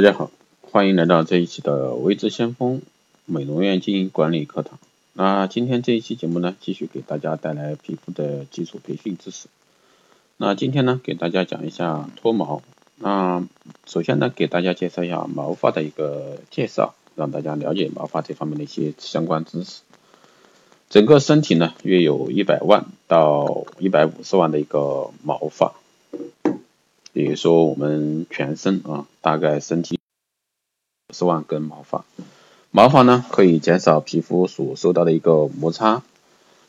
大家好，欢迎来到这一期的微知先锋美容院经营管理课堂。那今天这一期节目呢，继续给大家带来皮肤的基础培训知识。那今天呢，给大家讲一下脱毛。那首先呢，给大家介绍一下毛发的一个介绍，让大家了解毛发这方面的一些相关知识。整个身体呢，约有一百万到一百五十万的一个毛发。比如说我们全身啊，大概身体十万根毛发，毛发呢可以减少皮肤所受到的一个摩擦。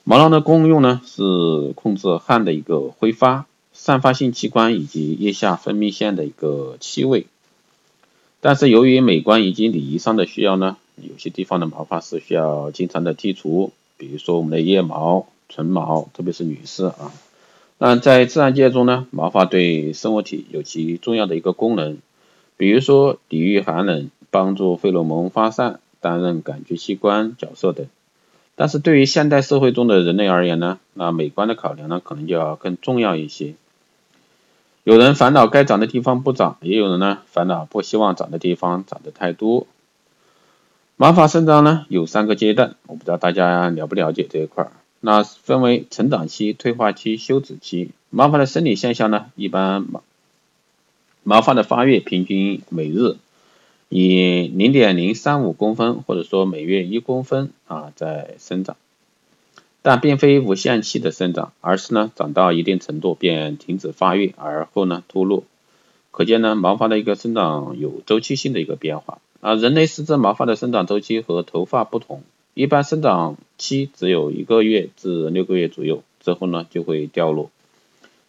毛囊的功用呢是控制汗的一个挥发、散发性器官以及腋下分泌腺的一个气味。但是由于美观以及礼仪上的需要呢，有些地方的毛发是需要经常的剔除，比如说我们的腋毛、唇毛，特别是女士啊。那在自然界中呢，毛发对生物体有其重要的一个功能，比如说抵御寒冷、帮助费洛蒙发散、担任感觉器官角色等。但是对于现代社会中的人类而言呢，那美观的考量呢，可能就要更重要一些。有人烦恼该长的地方不长，也有人呢烦恼不希望长的地方长得太多。毛发生长呢有三个阶段，我不知道大家了不了解这一块儿。那分为成长期、退化期、休止期。毛发的生理现象呢，一般毛毛发的发育平均每日以零点零三五公分或者说每月一公分啊在生长，但并非无限期的生长，而是呢长到一定程度便停止发育，而后呢脱落。可见呢毛发的一个生长有周期性的一个变化啊。人类四肢毛发的生长周期和头发不同。一般生长期只有一个月至六个月左右，之后呢就会掉落。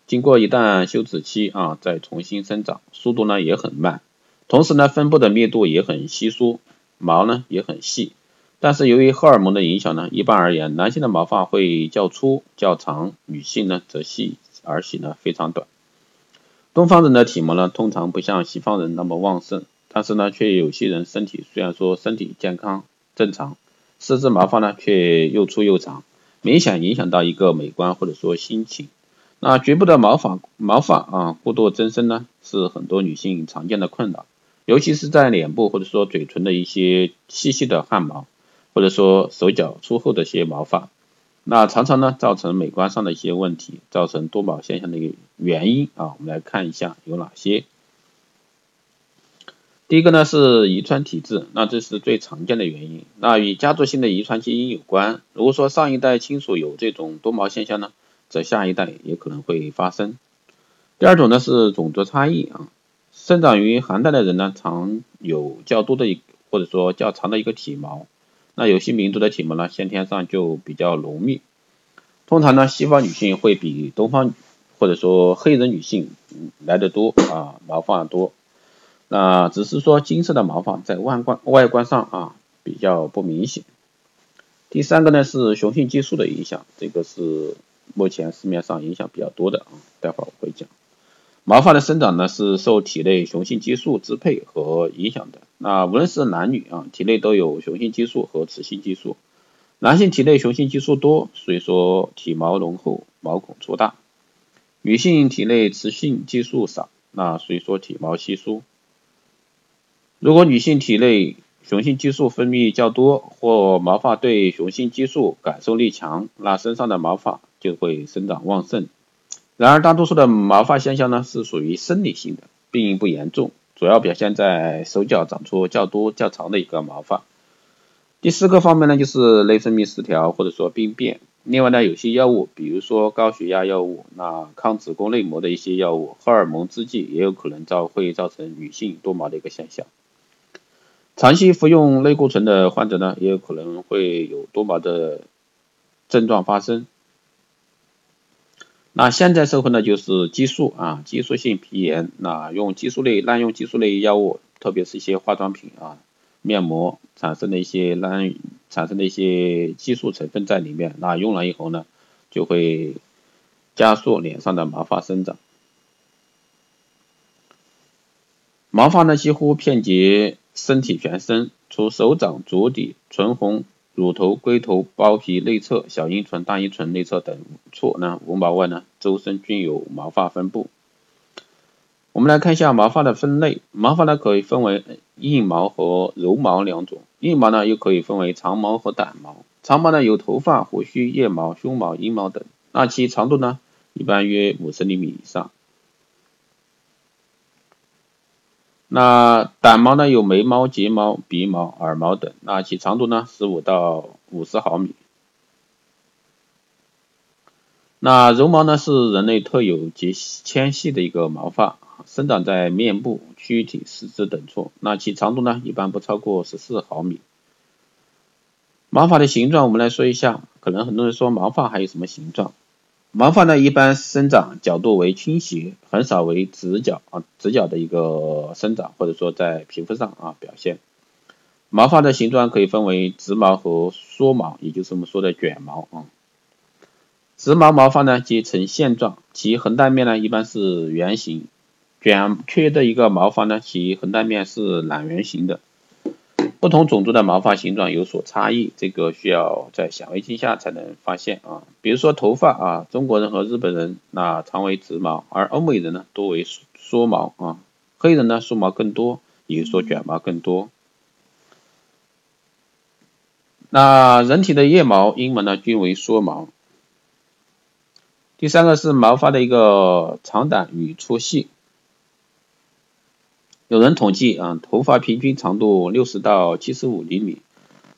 经过一段休止期啊，再重新生长，速度呢也很慢。同时呢，分布的密度也很稀疏，毛呢也很细。但是由于荷尔蒙的影响呢，一般而言，男性的毛发会较粗较长，女性呢则细而且呢非常短。东方人的体毛呢通常不像西方人那么旺盛，但是呢却有些人身体虽然说身体健康正常。四肢毛发呢，却又粗又长，明显影响到一个美观或者说心情。那局部的毛发毛发啊过度增生呢，是很多女性常见的困扰，尤其是在脸部或者说嘴唇的一些细细的汗毛，或者说手脚粗厚的一些毛发，那常常呢造成美观上的一些问题，造成多毛现象的一个原因啊，我们来看一下有哪些。第一个呢是遗传体质，那这是最常见的原因，那与家族性的遗传基因有关。如果说上一代亲属有这种多毛现象呢，则下一代也可能会发生。第二种呢是种族差异啊，生长于寒带的人呢，常有较多的一或者说较长的一个体毛，那有些民族的体毛呢，先天上就比较浓密。通常呢，西方女性会比东方或者说黑人女性来的多啊，毛发多。那只是说金色的毛发在外观外观上啊比较不明显。第三个呢是雄性激素的影响，这个是目前市面上影响比较多的啊，待会儿我会讲。毛发的生长呢是受体内雄性激素支配和影响的。那无论是男女啊，体内都有雄性激素和雌性激素。男性体内雄性激素多，所以说体毛浓厚，毛孔粗大；女性体内雌性激素少，那所以说体毛稀疏。如果女性体内雄性激素分泌较多，或毛发对雄性激素感受力强，那身上的毛发就会生长旺盛。然而，大多数的毛发现象呢是属于生理性的，并不严重，主要表现在手脚长出较多较长的一个毛发。第四个方面呢就是内分泌失调或者说病变。另外呢，有些药物，比如说高血压药物，那抗子宫内膜的一些药物，荷尔蒙制剂也有可能造会造成女性多毛的一个现象。长期服用类固醇的患者呢，也有可能会有多毛的症状发生。那现在社会呢，就是激素啊，激素性皮炎，那用激素类滥用激素类药物，特别是一些化妆品啊、面膜产生的一些滥产生的一些激素成分在里面，那用了以后呢，就会加速脸上的毛发生长。毛发呢，几乎遍及。身体全身，除手掌、足底、唇红、乳头、龟头、包皮内侧、小阴唇、大阴唇内侧等处呢无毛外呢，周身均有毛发分布。我们来看一下毛发的分类，毛发呢可以分为硬毛和柔毛两种，硬毛呢又可以分为长毛和短毛。长毛呢有头发、胡须、腋毛、胸毛、阴毛等，那其长度呢一般约五十厘米以上。那短毛呢有眉毛、睫毛、鼻毛、耳毛等，那其长度呢十五到五十毫米。那绒毛呢是人类特有极纤细的一个毛发，生长在面部、躯体、四肢等处，那其长度呢一般不超过十四毫米。毛发的形状我们来说一下，可能很多人说毛发还有什么形状？毛发呢，一般生长角度为倾斜，很少为直角啊，直角的一个生长，或者说在皮肤上啊表现。毛发的形状可以分为直毛和缩毛，也就是我们说的卷毛啊。直毛毛发呢，即呈线状，其横断面呢一般是圆形；卷曲的一个毛发呢，其横断面是懒圆形的。不同种族的毛发形状有所差异，这个需要在显微镜下才能发现啊。比如说头发啊，中国人和日本人那常为直毛，而欧美人呢多为缩毛啊。黑人呢缩毛更多，也就说卷毛更多。那人体的腋毛、阴毛呢均为缩毛。第三个是毛发的一个长短与粗细。有人统计啊，头发平均长度六十到七十五厘米，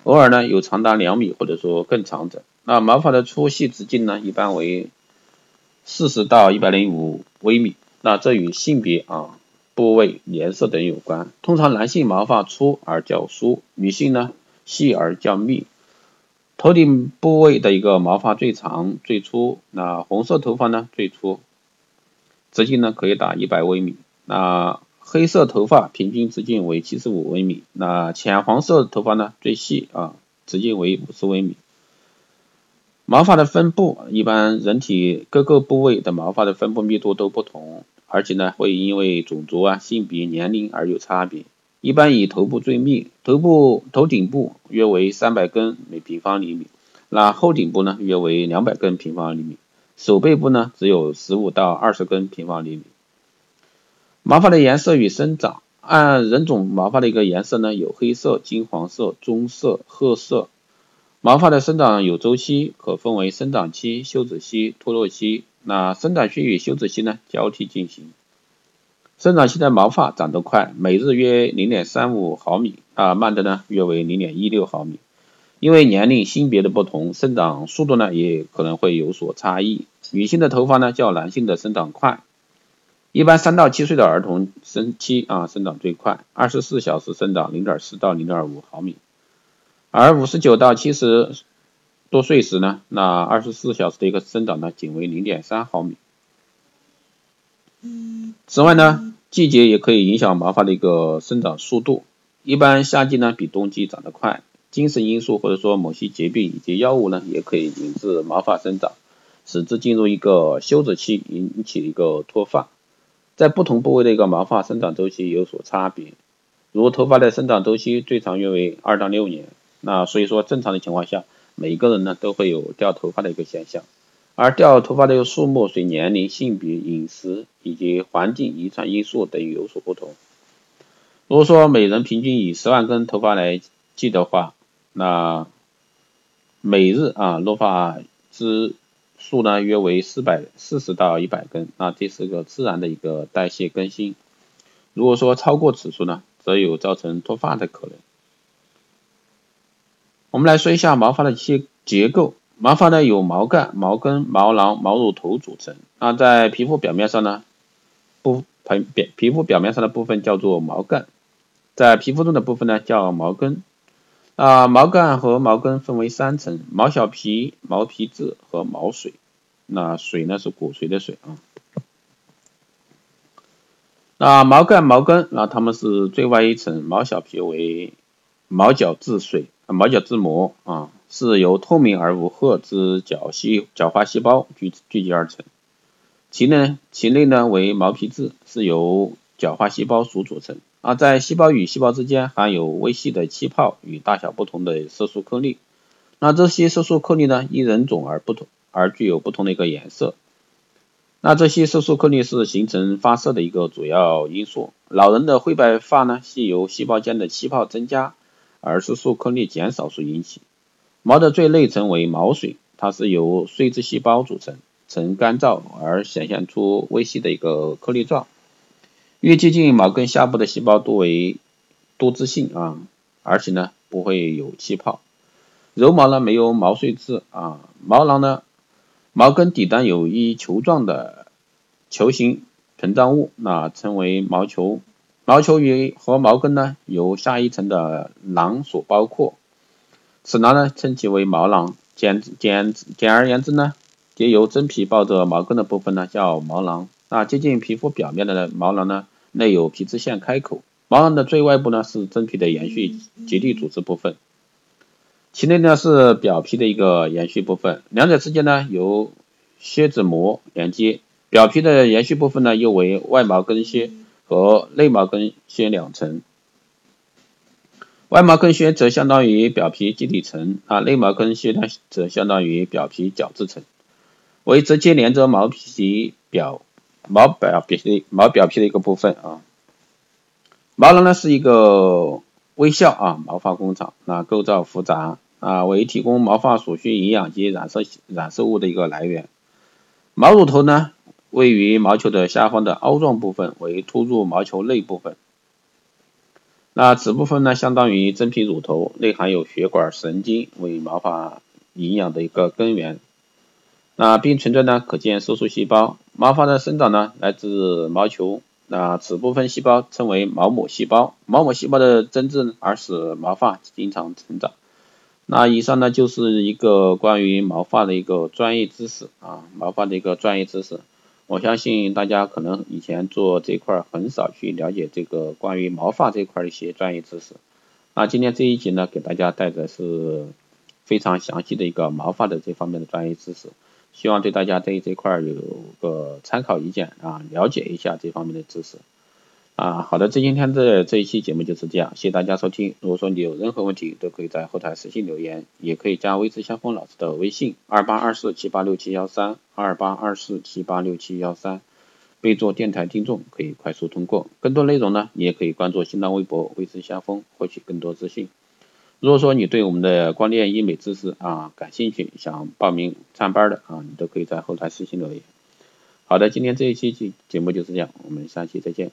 偶尔呢有长达两米或者说更长者。那毛发的粗细直径呢，一般为四十到一百零五微米。那这与性别啊、部位、颜色等有关。通常男性毛发粗而较疏，女性呢细而较密。头顶部位的一个毛发最长最粗，那红色头发呢最粗，直径呢可以达一百微米。那黑色头发平均直径为七十五微米，那浅黄色头发呢最细啊，直径为五十微米。毛发的分布，一般人体各个部位的毛发的分布密度都不同，而且呢会因为种族啊、性别、年龄而有差别。一般以头部最密，头部头顶部约为三百根每平方厘米，那后顶部呢约为两百根平方厘米，手背部呢只有十五到二十根平方厘米。毛发的颜色与生长，按人种毛发的一个颜色呢，有黑色、金黄色、棕色、褐色。毛发的生长有周期，可分为生长期、休止期、脱落期。那生长期与休止期呢交替进行。生长期的毛发长得快，每日约零点三五毫米，啊慢的呢约为零点一六毫米。因为年龄、性别的不同，生长速度呢也可能会有所差异。女性的头发呢较男性的生长快。一般三到七岁的儿童生期啊生长最快，二十四小时生长零点四到零点五毫米，而五十九到七十多岁时呢，那二十四小时的一个生长呢仅为零点三毫米。此外呢，季节也可以影响毛发的一个生长速度，一般夏季呢比冬季长得快，精神因素或者说某些疾病以及药物呢也可以引致毛发生长，使之进入一个休止期，引起一个脱发。在不同部位的一个毛发生长周期有所差别，如头发的生长周期最长约为二到六年，那所以说正常的情况下，每个人呢都会有掉头发的一个现象，而掉头发的一个数目随年龄、性别、饮食以及环境、遗传因素等有所不同。如果说每人平均以十万根头发来计的话，那每日啊落发之数呢约为四百四十到一百根，那这是个自然的一个代谢更新。如果说超过此数呢，则有造成脱发的可能。我们来说一下毛发的一些结构。毛发呢有毛干、毛根、毛囊、毛乳头组成。那在皮肤表面上呢，部表皮肤表面上的部分叫做毛干，在皮肤中的部分呢叫毛根。啊，毛干和毛根分为三层：毛小皮、毛皮质和毛髓。那髓呢是骨髓的髓啊。那毛干、毛根，那它们是最外一层，毛小皮为毛角质髓、毛角质膜啊，是由透明而无褐之角细角化细胞聚聚集而成。其呢，其内呢为毛皮质，是由角化细胞所组成。啊，在细胞与细胞之间含有微细的气泡与大小不同的色素颗粒。那这些色素颗粒呢，因人种而不同，而具有不同的一个颜色。那这些色素颗粒是形成发色的一个主要因素。老人的灰白发呢，是由细胞间的气泡增加而色素颗粒减少所引起。毛的最内层为毛髓，它是由碎质细胞组成，呈干燥而显现出微细的一个颗粒状。越接近毛根下部的细胞多为多汁性啊，而且呢不会有气泡。柔毛呢没有毛髓质啊，毛囊呢毛根底端有一球状的球形膨胀物，那称为毛球。毛球与和毛根呢由下一层的囊所包括，此囊呢称其为毛囊。简简简而言之呢，皆由真皮抱着毛根的部分呢叫毛囊。那接近皮肤表面的毛囊呢？内有皮脂腺开口，毛囊的最外部呢是真皮的延续结缔组织部分，其内呢是表皮的一个延续部分，两者之间呢由蝎子膜连接。表皮的延续部分呢又为外毛根靴和内毛根靴两层，外毛根靴则相当于表皮基底层，啊内毛根靴呢则相当于表皮角质层，为直接连着毛皮表。毛表皮的毛表皮的一个部分啊，毛囊呢是一个微笑啊毛发工厂，那构造复杂啊，为提供毛发所需营养及染色染色物的一个来源。毛乳头呢位于毛球的下方的凹状部分，为突入毛球内部分。那此部分呢相当于真皮乳头，内含有血管神经，为毛发营养的一个根源。那并存在呢可见色素细胞。毛发的生长呢，来自毛球，那此部分细胞称为毛母细胞。毛母细胞的增殖而使毛发经常成长。那以上呢就是一个关于毛发的一个专业知识啊，毛发的一个专业知识。我相信大家可能以前做这块很少去了解这个关于毛发这块的一些专业知识。那今天这一集呢，给大家带的是非常详细的一个毛发的这方面的专业知识。希望对大家对这块有个参考意见啊，了解一下这方面的知识啊。好的，这今天的这一期节目就是这样，谢谢大家收听。如果说你有任何问题，都可以在后台私信留言，也可以加微知相锋老师的微信二八二四七八六七幺三二八二四七八六七幺三，备注电台听众，可以快速通过。更多内容呢，你也可以关注新浪微博微知相锋，获取更多资讯。如果说你对我们的光电医美知识啊感兴趣，想报名上班的啊，你都可以在后台私信留言。好的，今天这一期节节目就是这样，我们下期再见。